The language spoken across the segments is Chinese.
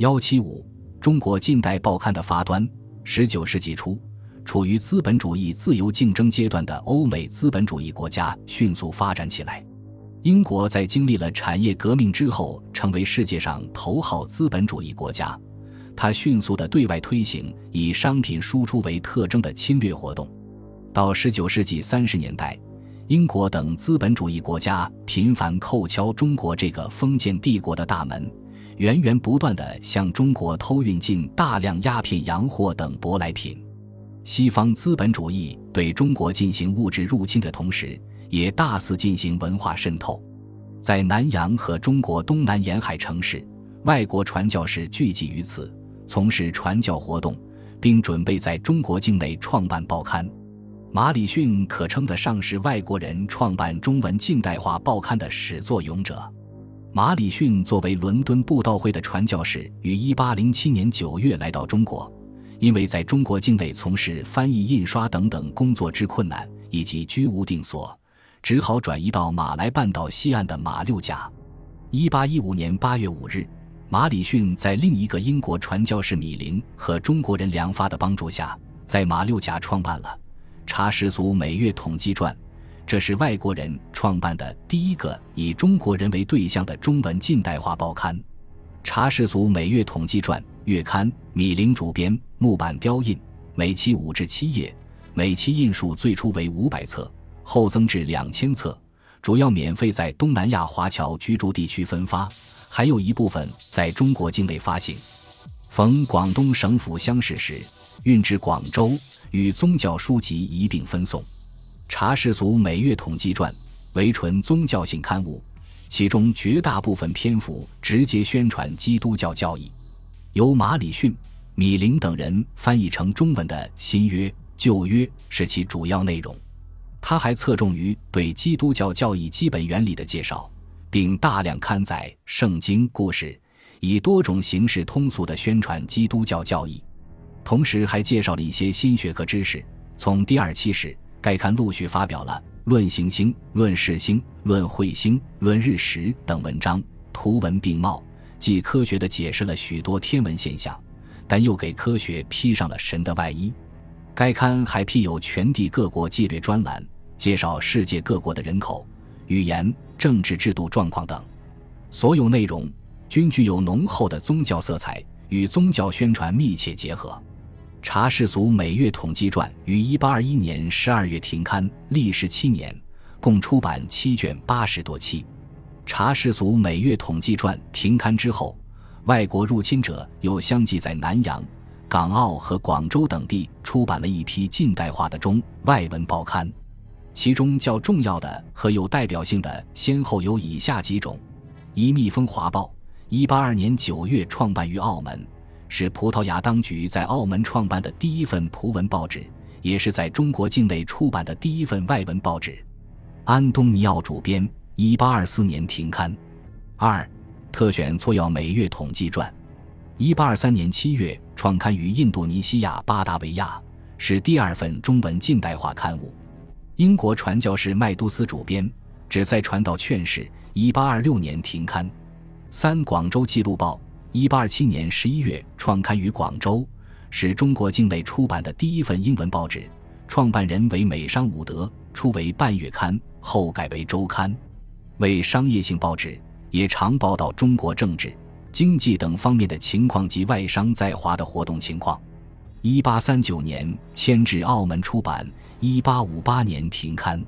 幺七五，中国近代报刊的发端。十九世纪初，处于资本主义自由竞争阶段的欧美资本主义国家迅速发展起来。英国在经历了产业革命之后，成为世界上头号资本主义国家。它迅速的对外推行以商品输出为特征的侵略活动。到十九世纪三十年代，英国等资本主义国家频繁叩敲中国这个封建帝国的大门。源源不断地向中国偷运进大量鸦片、洋货等舶来品。西方资本主义对中国进行物质入侵的同时，也大肆进行文化渗透。在南洋和中国东南沿海城市，外国传教士聚集于此，从事传教活动，并准备在中国境内创办报刊。马礼逊可称得上是外国人创办中文近代化报刊的始作俑者。马礼逊作为伦敦布道会的传教士，于1807年9月来到中国，因为在中国境内从事翻译、印刷等等工作之困难，以及居无定所，只好转移到马来半岛西岸的马六甲。1815年8月5日，马礼逊在另一个英国传教士米林和中国人梁发的帮助下，在马六甲创办了《查氏族每月统计传》。这是外国人创办的第一个以中国人为对象的中文近代化报刊，《查氏族每月统计传》月刊，米林主编，木板雕印，每期五至七页，每期印数最初为五百册，后增至两千册，主要免费在东南亚华侨居住地区分发，还有一部分在中国境内发行。逢广东省府乡试时，运至广州，与宗教书籍一并分送。查士族每月统计传为纯宗教性刊物，其中绝大部分篇幅直接宣传基督教教义，由马礼逊、米林等人翻译成中文的新约、旧约是其主要内容。他还侧重于对基督教教义基本原理的介绍，并大量刊载圣经故事，以多种形式通俗地宣传基督教教义。同时还介绍了一些新学科知识。从第二期始。该刊陆续发表了《论行星》《论世星》《论彗星》《论日食》等文章，图文并茂，既科学地解释了许多天文现象，但又给科学披上了神的外衣。该刊还辟有全地各国纪略专栏，介绍世界各国的人口、语言、政治制度状况等，所有内容均具有浓厚的宗教色彩，与宗教宣传密切结合。《查氏族每月统计传》于1821年12月停刊，历时七年，共出版七卷八十多期。《查氏族每月统计传》停刊之后，外国入侵者又相继在南洋、港澳和广州等地出版了一批近代化的中外文报刊，其中较重要的和有代表性的先后有以下几种：一《蜜蜂华报》，182年9月创办于澳门。是葡萄牙当局在澳门创办的第一份葡文报纸，也是在中国境内出版的第一份外文报纸。安东尼奥主编，一八二四年停刊。二，特选撮要每月统计传，一八二三年七月创刊于印度尼西亚巴达维亚，是第二份中文近代化刊物。英国传教士麦都斯主编，旨在传道劝世，一八二六年停刊。三，广州记录报。一八二七年十一月创刊于广州，是中国境内出版的第一份英文报纸。创办人为美商伍德，初为半月刊，后改为周刊，为商业性报纸，也常报道中国政治、经济等方面的情况及外商在华的活动情况。一八三九年迁至澳门出版，一八五八年停刊。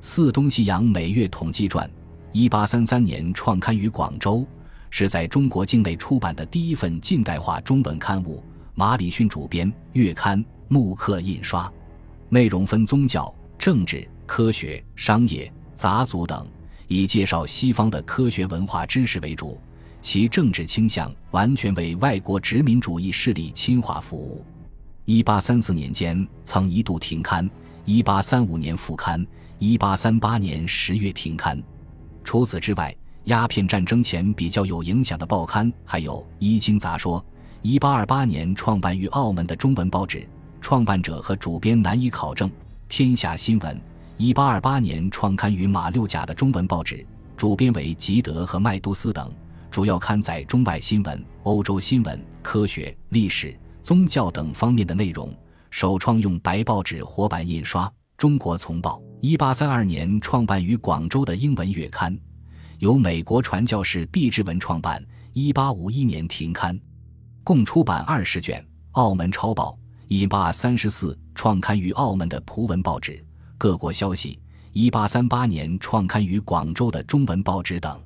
四东西洋每月统计传，一八三三年创刊于广州。是在中国境内出版的第一份近代化中文刊物，马礼逊主编，月刊，木刻印刷，内容分宗教、政治、科学、商业、杂族等，以介绍西方的科学文化知识为主，其政治倾向完全为外国殖民主义势力侵华服务。一八三四年间曾一度停刊，一八三五年复刊，一八三八年十月停刊。除此之外。鸦片战争前比较有影响的报刊还有《医经杂说》，一八二八年创办于澳门的中文报纸，创办者和主编难以考证；《天下新闻》，一八二八年创刊于马六甲的中文报纸，主编为吉德和麦都斯等，主要刊载中外新闻、欧洲新闻、科学、历史、宗教等方面的内容。首创用白报纸活版印刷，《中国丛报》。一八三二年创办于广州的英文月刊，由美国传教士毕志文创办。一八五一年停刊，共出版二十卷。《澳门抄报》一八三十四创刊于澳门的葡文报纸，《各国消息》一八三八年创刊于广州的中文报纸等。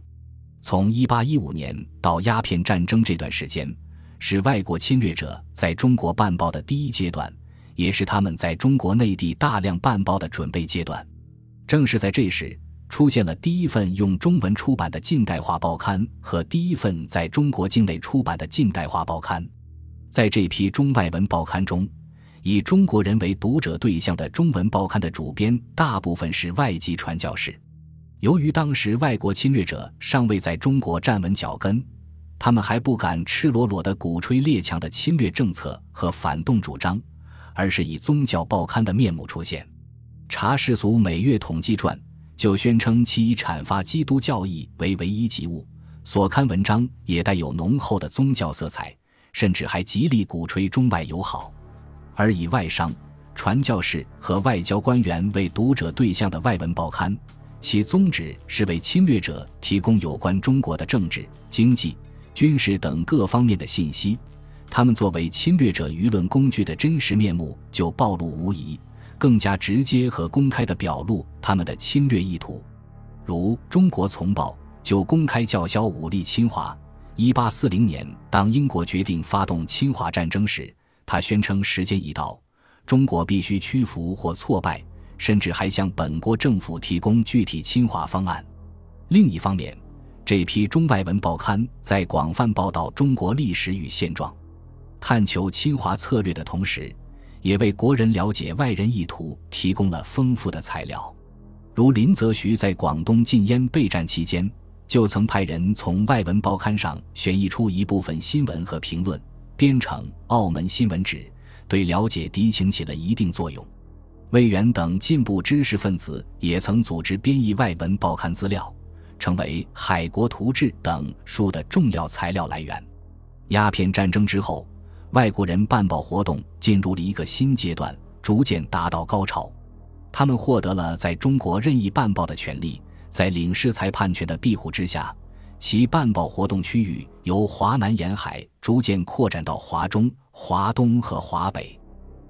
从一八一五年到鸦片战争这段时间，是外国侵略者在中国办报的第一阶段，也是他们在中国内地大量办报的准备阶段。正是在这时。出现了第一份用中文出版的近代化报刊和第一份在中国境内出版的近代化报刊。在这批中外文报刊中，以中国人为读者对象的中文报刊的主编大部分是外籍传教士。由于当时外国侵略者尚未在中国站稳脚跟，他们还不敢赤裸裸地鼓吹列强的侵略政策和反动主张，而是以宗教报刊的面目出现。查世俗每月统计传。就宣称其以阐发基督教义为唯一及物，所刊文章也带有浓厚的宗教色彩，甚至还极力鼓吹中外友好。而以外商、传教士和外交官员为读者对象的外文报刊，其宗旨是为侵略者提供有关中国的政治、经济、军事等各方面的信息。他们作为侵略者舆论工具的真实面目就暴露无遗。更加直接和公开地表露他们的侵略意图，如《中国丛报》就公开叫嚣武力侵华。一八四零年，当英国决定发动侵华战争时，他宣称时间已到，中国必须屈服或挫败，甚至还向本国政府提供具体侵华方案。另一方面，这批中外文报刊在广泛报道中国历史与现状、探求侵华策略的同时。也为国人了解外人意图提供了丰富的材料，如林则徐在广东禁烟备战期间，就曾派人从外文报刊上选译出一部分新闻和评论，编成《澳门新闻纸》，对了解敌情起了一定作用。魏源等进步知识分子也曾组织编译外文报刊资料，成为《海国图志》等书的重要材料来源。鸦片战争之后。外国人办报活动进入了一个新阶段，逐渐达到高潮。他们获得了在中国任意办报的权利，在领事裁判权的庇护之下，其办报活动区域由华南沿海逐渐扩展到华中、华东和华北。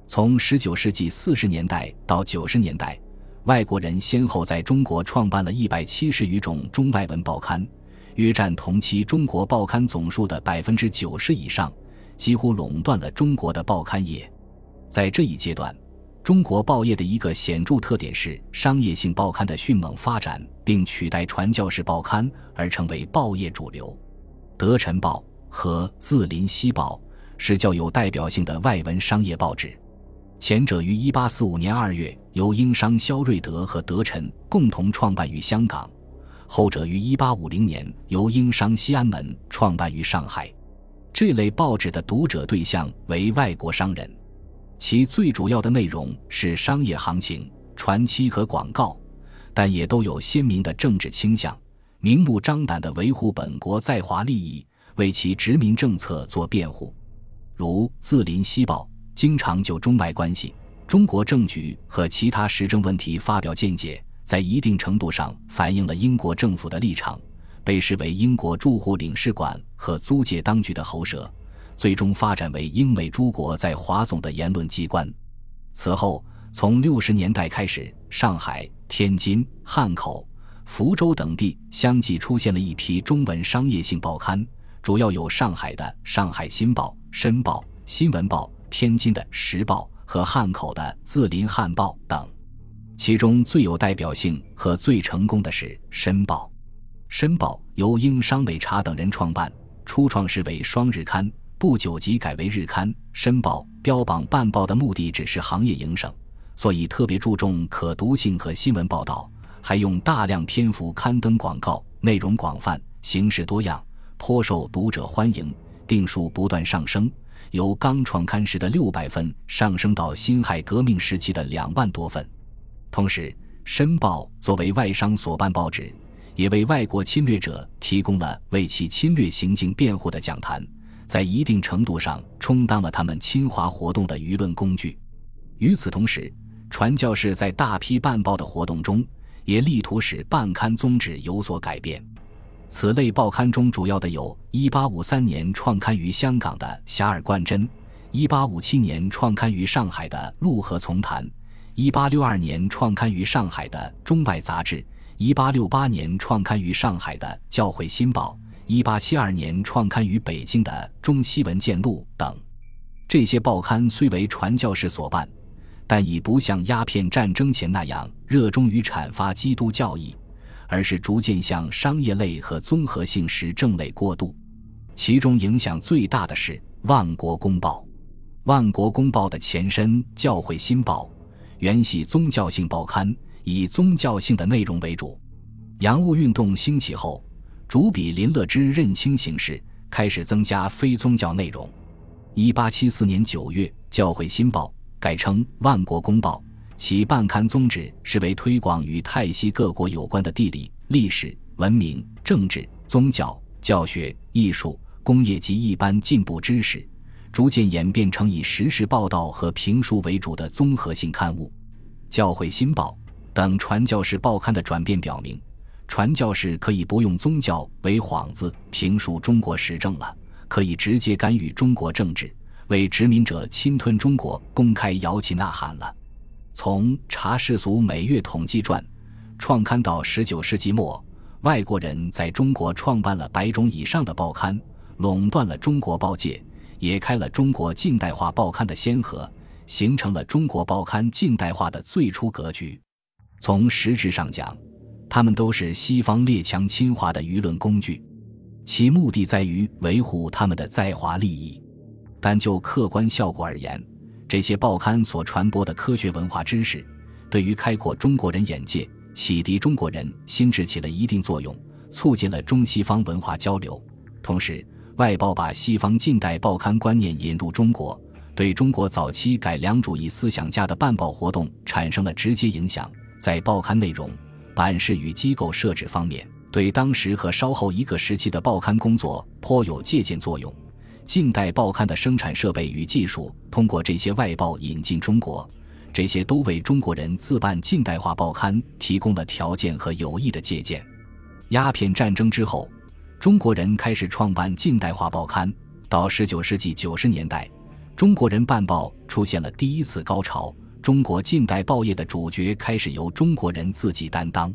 从19世纪40年代到90年代，外国人先后在中国创办了一百七十余种中外文报刊，约占同期中国报刊总数的百分之九十以上。几乎垄断了中国的报刊业。在这一阶段，中国报业的一个显著特点是商业性报刊的迅猛发展，并取代传教士报刊而成为报业主流。德辰报和《字林西报》是较有代表性的外文商业报纸。前者于1845年2月由英商肖瑞德和德辰共同创办于香港，后者于1850年由英商西安门创办于上海。这类报纸的读者对象为外国商人，其最主要的内容是商业行情、传奇和广告，但也都有鲜明的政治倾向，明目张胆地维护本国在华利益，为其殖民政策做辩护。如《字林西报》经常就中外关系、中国政局和其他时政问题发表见解，在一定程度上反映了英国政府的立场。被视为英国驻沪领事馆和租界当局的喉舌，最终发展为英美诸国在华总的言论机关。此后，从六十年代开始，上海、天津、汉口、福州等地相继出现了一批中文商业性报刊，主要有上海的《上海新报》《申报》《新闻报》，天津的《时报》和汉口的《字林汉报》等。其中最有代表性和最成功的是《申报》。《申报》由英商美查等人创办，初创时为双日刊，不久即改为日刊。《申报》标榜办报的目的只是行业营生，所以特别注重可读性和新闻报道，还用大量篇幅刊登广告，内容广泛，形式多样，颇受读者欢迎。订数不断上升，由刚创刊时的六百份上升到辛亥革命时期的两万多份。同时，《申报》作为外商所办报纸。也为外国侵略者提供了为其侵略行径辩护的讲坛，在一定程度上充当了他们侵华活动的舆论工具。与此同时，传教士在大批办报的活动中，也力图使办刊宗旨有所改变。此类报刊中主要的有1853年创刊于香港的《遐迩贯珍》，1857年创刊于上海的《陆河丛谈》，1862年创刊于上海的《中外杂志》，1868年创刊于上海的《教会新报》，1872年创刊于北京的《中西文件录》等。这些报刊虽为传教士所办，但已不像鸦片战争前那样热衷于阐发基督教义。而是逐渐向商业类和综合性时政类过渡，其中影响最大的是《万国公报》。《万国公报》的前身《教会新报》原系宗教性报刊，以宗教性的内容为主。洋务运动兴起后，主笔林乐之认清形势，开始增加非宗教内容。一八七四年九月，《教会新报》改称《万国公报》。其办刊宗旨是为推广与泰西各国有关的地理、历史、文明、政治、宗教、教学、艺术、工业及一般进步知识，逐渐演变成以实时报道和评述为主的综合性刊物。教会新报等传教士报刊的转变表明，传教士可以不用宗教为幌子评述中国时政了，可以直接干预中国政治，为殖民者侵吞中国公开摇旗呐喊了。从《查世俗每月统计传》创刊到十九世纪末，外国人在中国创办了百种以上的报刊，垄断了中国报界，也开了中国近代化报刊的先河，形成了中国报刊近代化的最初格局。从实质上讲，他们都是西方列强侵华的舆论工具，其目的在于维护他们的在华利益。但就客观效果而言，这些报刊所传播的科学文化知识，对于开阔中国人眼界、启迪中国人心智起了一定作用，促进了中西方文化交流。同时，外报把西方近代报刊观念引入中国，对中国早期改良主义思想家的办报活动产生了直接影响。在报刊内容、版式与机构设置方面，对当时和稍后一个时期的报刊工作颇有借鉴作用。近代报刊的生产设备与技术通过这些外报引进中国，这些都为中国人自办近代化报刊提供了条件和有益的借鉴。鸦片战争之后，中国人开始创办近代化报刊。到十九世纪九十年代，中国人办报出现了第一次高潮，中国近代报业的主角开始由中国人自己担当。